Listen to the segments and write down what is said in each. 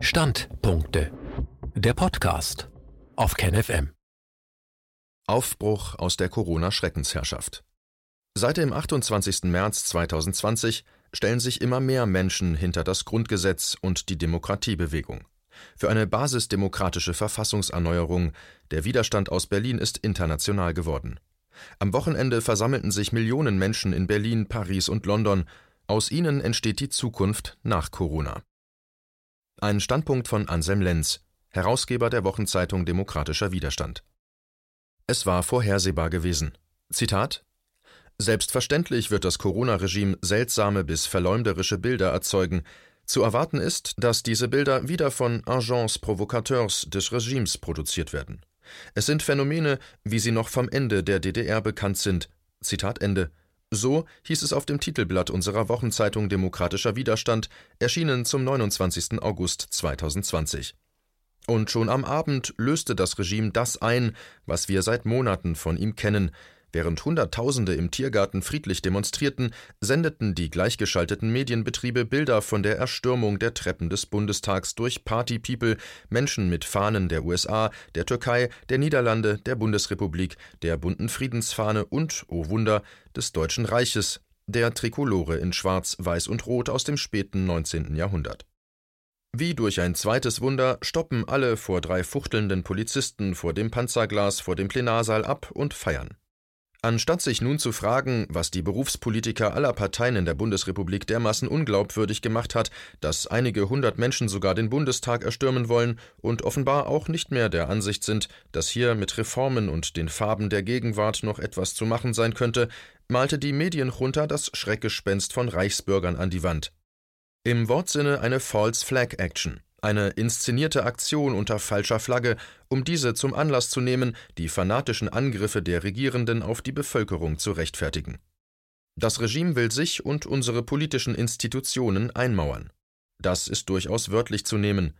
Standpunkte. Der Podcast auf KenFM. Aufbruch aus der Corona-Schreckensherrschaft. Seit dem 28. März 2020 stellen sich immer mehr Menschen hinter das Grundgesetz und die Demokratiebewegung. Für eine basisdemokratische Verfassungserneuerung. Der Widerstand aus Berlin ist international geworden. Am Wochenende versammelten sich Millionen Menschen in Berlin, Paris und London. Aus ihnen entsteht die Zukunft nach Corona. Ein Standpunkt von Anselm Lenz, Herausgeber der Wochenzeitung Demokratischer Widerstand. Es war vorhersehbar gewesen. Zitat Selbstverständlich wird das Corona-Regime seltsame bis verleumderische Bilder erzeugen. Zu erwarten ist, dass diese Bilder wieder von Agents Provocateurs des Regimes produziert werden. Es sind Phänomene, wie sie noch vom Ende der DDR bekannt sind. Zitat Ende. So hieß es auf dem Titelblatt unserer Wochenzeitung Demokratischer Widerstand, erschienen zum 29. August 2020. Und schon am Abend löste das Regime das ein, was wir seit Monaten von ihm kennen, Während Hunderttausende im Tiergarten friedlich demonstrierten, sendeten die gleichgeschalteten Medienbetriebe Bilder von der Erstürmung der Treppen des Bundestags durch Party-People, Menschen mit Fahnen der USA, der Türkei, der Niederlande, der Bundesrepublik, der bunten Friedensfahne und, oh Wunder, des Deutschen Reiches, der Trikolore in Schwarz, Weiß und Rot aus dem späten 19. Jahrhundert. Wie durch ein zweites Wunder stoppen alle vor drei fuchtelnden Polizisten vor dem Panzerglas vor dem Plenarsaal ab und feiern. Anstatt sich nun zu fragen, was die Berufspolitiker aller Parteien in der Bundesrepublik dermaßen unglaubwürdig gemacht hat, dass einige hundert Menschen sogar den Bundestag erstürmen wollen und offenbar auch nicht mehr der Ansicht sind, dass hier mit Reformen und den Farben der Gegenwart noch etwas zu machen sein könnte, malte die Medienjunta das Schreckgespenst von Reichsbürgern an die Wand. Im Wortsinne eine False Flag Action eine inszenierte Aktion unter falscher Flagge, um diese zum Anlass zu nehmen, die fanatischen Angriffe der Regierenden auf die Bevölkerung zu rechtfertigen. Das Regime will sich und unsere politischen Institutionen einmauern. Das ist durchaus wörtlich zu nehmen.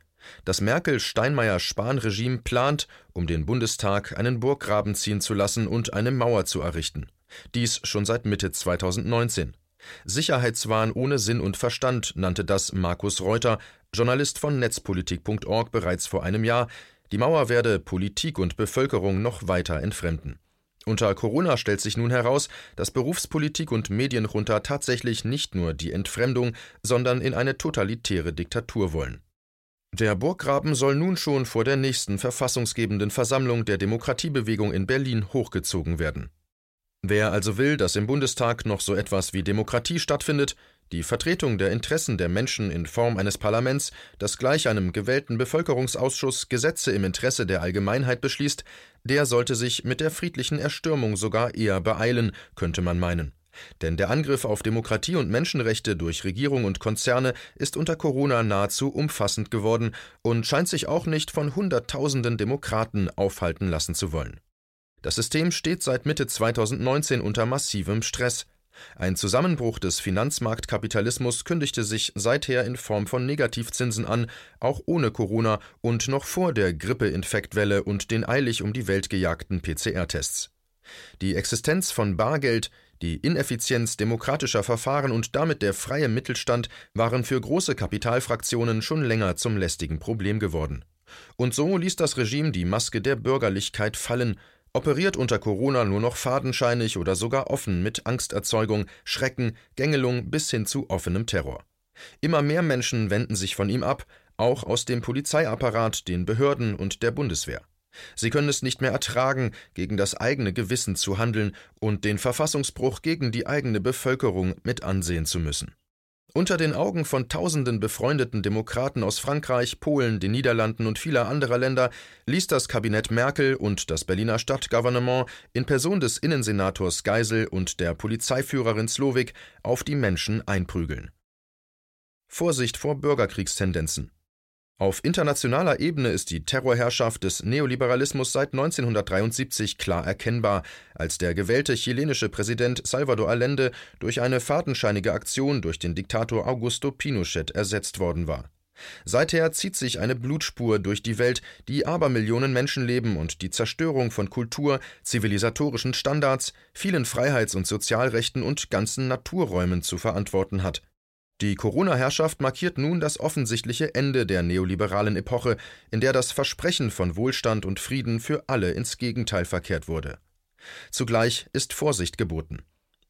Das Merkel-Steinmeier-Spahn-Regime plant, um den Bundestag einen Burggraben ziehen zu lassen und eine Mauer zu errichten. Dies schon seit Mitte 2019. Sicherheitswahn ohne Sinn und Verstand nannte das Markus Reuter, Journalist von Netzpolitik.org, bereits vor einem Jahr. Die Mauer werde Politik und Bevölkerung noch weiter entfremden. Unter Corona stellt sich nun heraus, dass Berufspolitik und Medienjunta tatsächlich nicht nur die Entfremdung, sondern in eine totalitäre Diktatur wollen. Der Burggraben soll nun schon vor der nächsten verfassungsgebenden Versammlung der Demokratiebewegung in Berlin hochgezogen werden. Wer also will, dass im Bundestag noch so etwas wie Demokratie stattfindet, die Vertretung der Interessen der Menschen in Form eines Parlaments, das gleich einem gewählten Bevölkerungsausschuss Gesetze im Interesse der Allgemeinheit beschließt, der sollte sich mit der friedlichen Erstürmung sogar eher beeilen, könnte man meinen. Denn der Angriff auf Demokratie und Menschenrechte durch Regierung und Konzerne ist unter Corona nahezu umfassend geworden und scheint sich auch nicht von Hunderttausenden Demokraten aufhalten lassen zu wollen. Das System steht seit Mitte 2019 unter massivem Stress. Ein Zusammenbruch des Finanzmarktkapitalismus kündigte sich seither in Form von Negativzinsen an, auch ohne Corona und noch vor der Grippeinfektwelle und den eilig um die Welt gejagten PCR-Tests. Die Existenz von Bargeld, die Ineffizienz demokratischer Verfahren und damit der freie Mittelstand waren für große Kapitalfraktionen schon länger zum lästigen Problem geworden. Und so ließ das Regime die Maske der Bürgerlichkeit fallen, operiert unter Corona nur noch fadenscheinig oder sogar offen mit Angsterzeugung, Schrecken, Gängelung bis hin zu offenem Terror. Immer mehr Menschen wenden sich von ihm ab, auch aus dem Polizeiapparat, den Behörden und der Bundeswehr. Sie können es nicht mehr ertragen, gegen das eigene Gewissen zu handeln und den Verfassungsbruch gegen die eigene Bevölkerung mit ansehen zu müssen. Unter den Augen von tausenden befreundeten Demokraten aus Frankreich, Polen, den Niederlanden und vieler anderer Länder ließ das Kabinett Merkel und das Berliner Stadtgouvernement in Person des Innensenators Geisel und der Polizeiführerin Slowik auf die Menschen einprügeln. Vorsicht vor Bürgerkriegstendenzen. Auf internationaler Ebene ist die Terrorherrschaft des Neoliberalismus seit 1973 klar erkennbar, als der gewählte chilenische Präsident Salvador Allende durch eine fadenscheinige Aktion durch den Diktator Augusto Pinochet ersetzt worden war. Seither zieht sich eine Blutspur durch die Welt, die Abermillionen Menschenleben und die Zerstörung von Kultur, zivilisatorischen Standards, vielen Freiheits- und Sozialrechten und ganzen Naturräumen zu verantworten hat. Die Corona-Herrschaft markiert nun das offensichtliche Ende der neoliberalen Epoche, in der das Versprechen von Wohlstand und Frieden für alle ins Gegenteil verkehrt wurde. Zugleich ist Vorsicht geboten.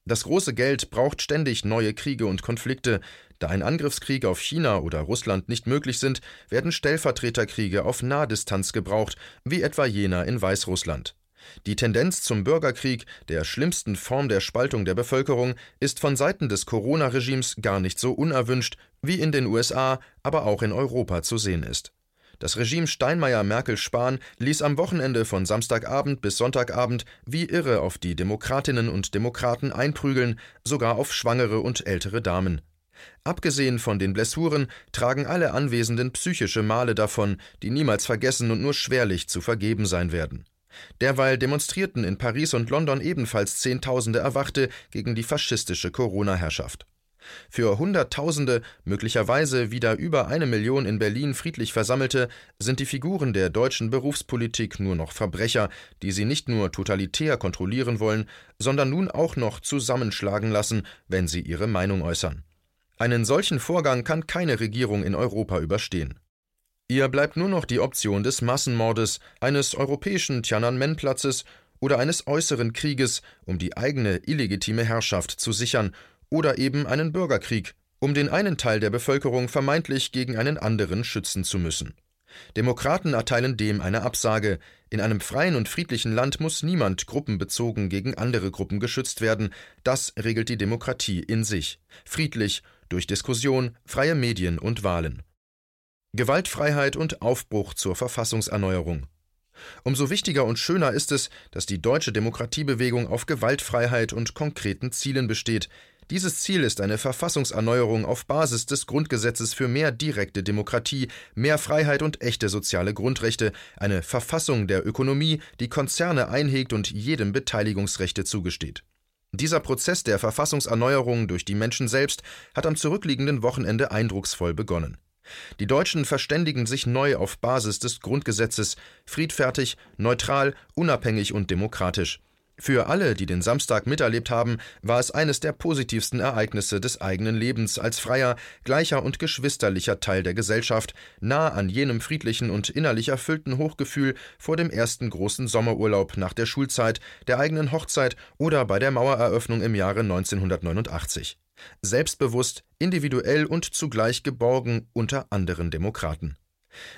Das große Geld braucht ständig neue Kriege und Konflikte. Da ein Angriffskrieg auf China oder Russland nicht möglich sind, werden Stellvertreterkriege auf Nahdistanz gebraucht, wie etwa jener in Weißrussland. Die Tendenz zum Bürgerkrieg, der schlimmsten Form der Spaltung der Bevölkerung, ist von Seiten des Corona-Regimes gar nicht so unerwünscht, wie in den USA, aber auch in Europa zu sehen ist. Das Regime Steinmeier-Merkel-Spahn ließ am Wochenende von Samstagabend bis Sonntagabend wie irre auf die Demokratinnen und Demokraten einprügeln, sogar auf Schwangere und ältere Damen. Abgesehen von den Blessuren tragen alle Anwesenden psychische Male davon, die niemals vergessen und nur schwerlich zu vergeben sein werden. Derweil demonstrierten in Paris und London ebenfalls Zehntausende Erwachte gegen die faschistische Corona-Herrschaft. Für Hunderttausende, möglicherweise wieder über eine Million in Berlin friedlich Versammelte, sind die Figuren der deutschen Berufspolitik nur noch Verbrecher, die sie nicht nur totalitär kontrollieren wollen, sondern nun auch noch zusammenschlagen lassen, wenn sie ihre Meinung äußern. Einen solchen Vorgang kann keine Regierung in Europa überstehen. Ihr bleibt nur noch die Option des Massenmordes, eines europäischen Tiananmen-Platzes oder eines äußeren Krieges, um die eigene illegitime Herrschaft zu sichern, oder eben einen Bürgerkrieg, um den einen Teil der Bevölkerung vermeintlich gegen einen anderen schützen zu müssen. Demokraten erteilen dem eine Absage. In einem freien und friedlichen Land muss niemand gruppenbezogen gegen andere Gruppen geschützt werden. Das regelt die Demokratie in sich. Friedlich, durch Diskussion, freie Medien und Wahlen. Gewaltfreiheit und Aufbruch zur Verfassungserneuerung. Umso wichtiger und schöner ist es, dass die deutsche Demokratiebewegung auf Gewaltfreiheit und konkreten Zielen besteht. Dieses Ziel ist eine Verfassungserneuerung auf Basis des Grundgesetzes für mehr direkte Demokratie, mehr Freiheit und echte soziale Grundrechte, eine Verfassung der Ökonomie, die Konzerne einhegt und jedem Beteiligungsrechte zugesteht. Dieser Prozess der Verfassungserneuerung durch die Menschen selbst hat am zurückliegenden Wochenende eindrucksvoll begonnen. Die Deutschen verständigen sich neu auf Basis des Grundgesetzes, friedfertig, neutral, unabhängig und demokratisch. Für alle, die den Samstag miterlebt haben, war es eines der positivsten Ereignisse des eigenen Lebens als freier, gleicher und geschwisterlicher Teil der Gesellschaft, nah an jenem friedlichen und innerlich erfüllten Hochgefühl vor dem ersten großen Sommerurlaub nach der Schulzeit, der eigenen Hochzeit oder bei der Mauereröffnung im Jahre 1989 selbstbewusst, individuell und zugleich geborgen unter anderen Demokraten.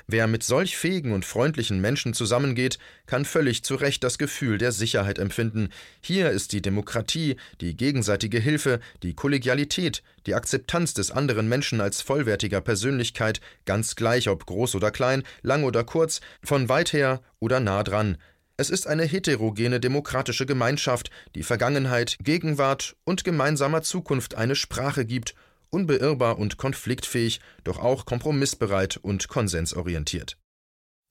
Wer mit solch fähigen und freundlichen Menschen zusammengeht, kann völlig zu Recht das Gefühl der Sicherheit empfinden. Hier ist die Demokratie, die gegenseitige Hilfe, die Kollegialität, die Akzeptanz des anderen Menschen als vollwertiger Persönlichkeit, ganz gleich ob groß oder klein, lang oder kurz, von weit her oder nah dran, es ist eine heterogene demokratische Gemeinschaft, die Vergangenheit, Gegenwart und gemeinsamer Zukunft eine Sprache gibt, unbeirrbar und konfliktfähig, doch auch kompromissbereit und konsensorientiert.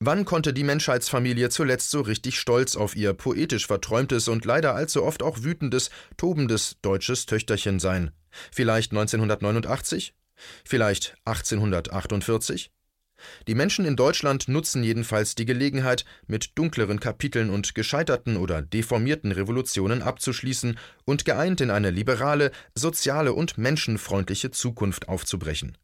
Wann konnte die Menschheitsfamilie zuletzt so richtig stolz auf ihr poetisch verträumtes und leider allzu oft auch wütendes, tobendes deutsches Töchterchen sein? Vielleicht 1989? Vielleicht 1848? Die Menschen in Deutschland nutzen jedenfalls die Gelegenheit, mit dunkleren Kapiteln und gescheiterten oder deformierten Revolutionen abzuschließen und geeint in eine liberale, soziale und menschenfreundliche Zukunft aufzubrechen.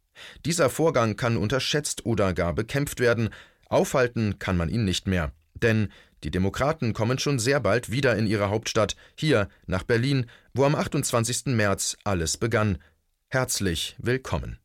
Dieser Vorgang kann unterschätzt oder gar bekämpft werden, aufhalten kann man ihn nicht mehr. Denn die Demokraten kommen schon sehr bald wieder in ihre Hauptstadt, hier nach Berlin, wo am 28. März alles begann. Herzlich willkommen.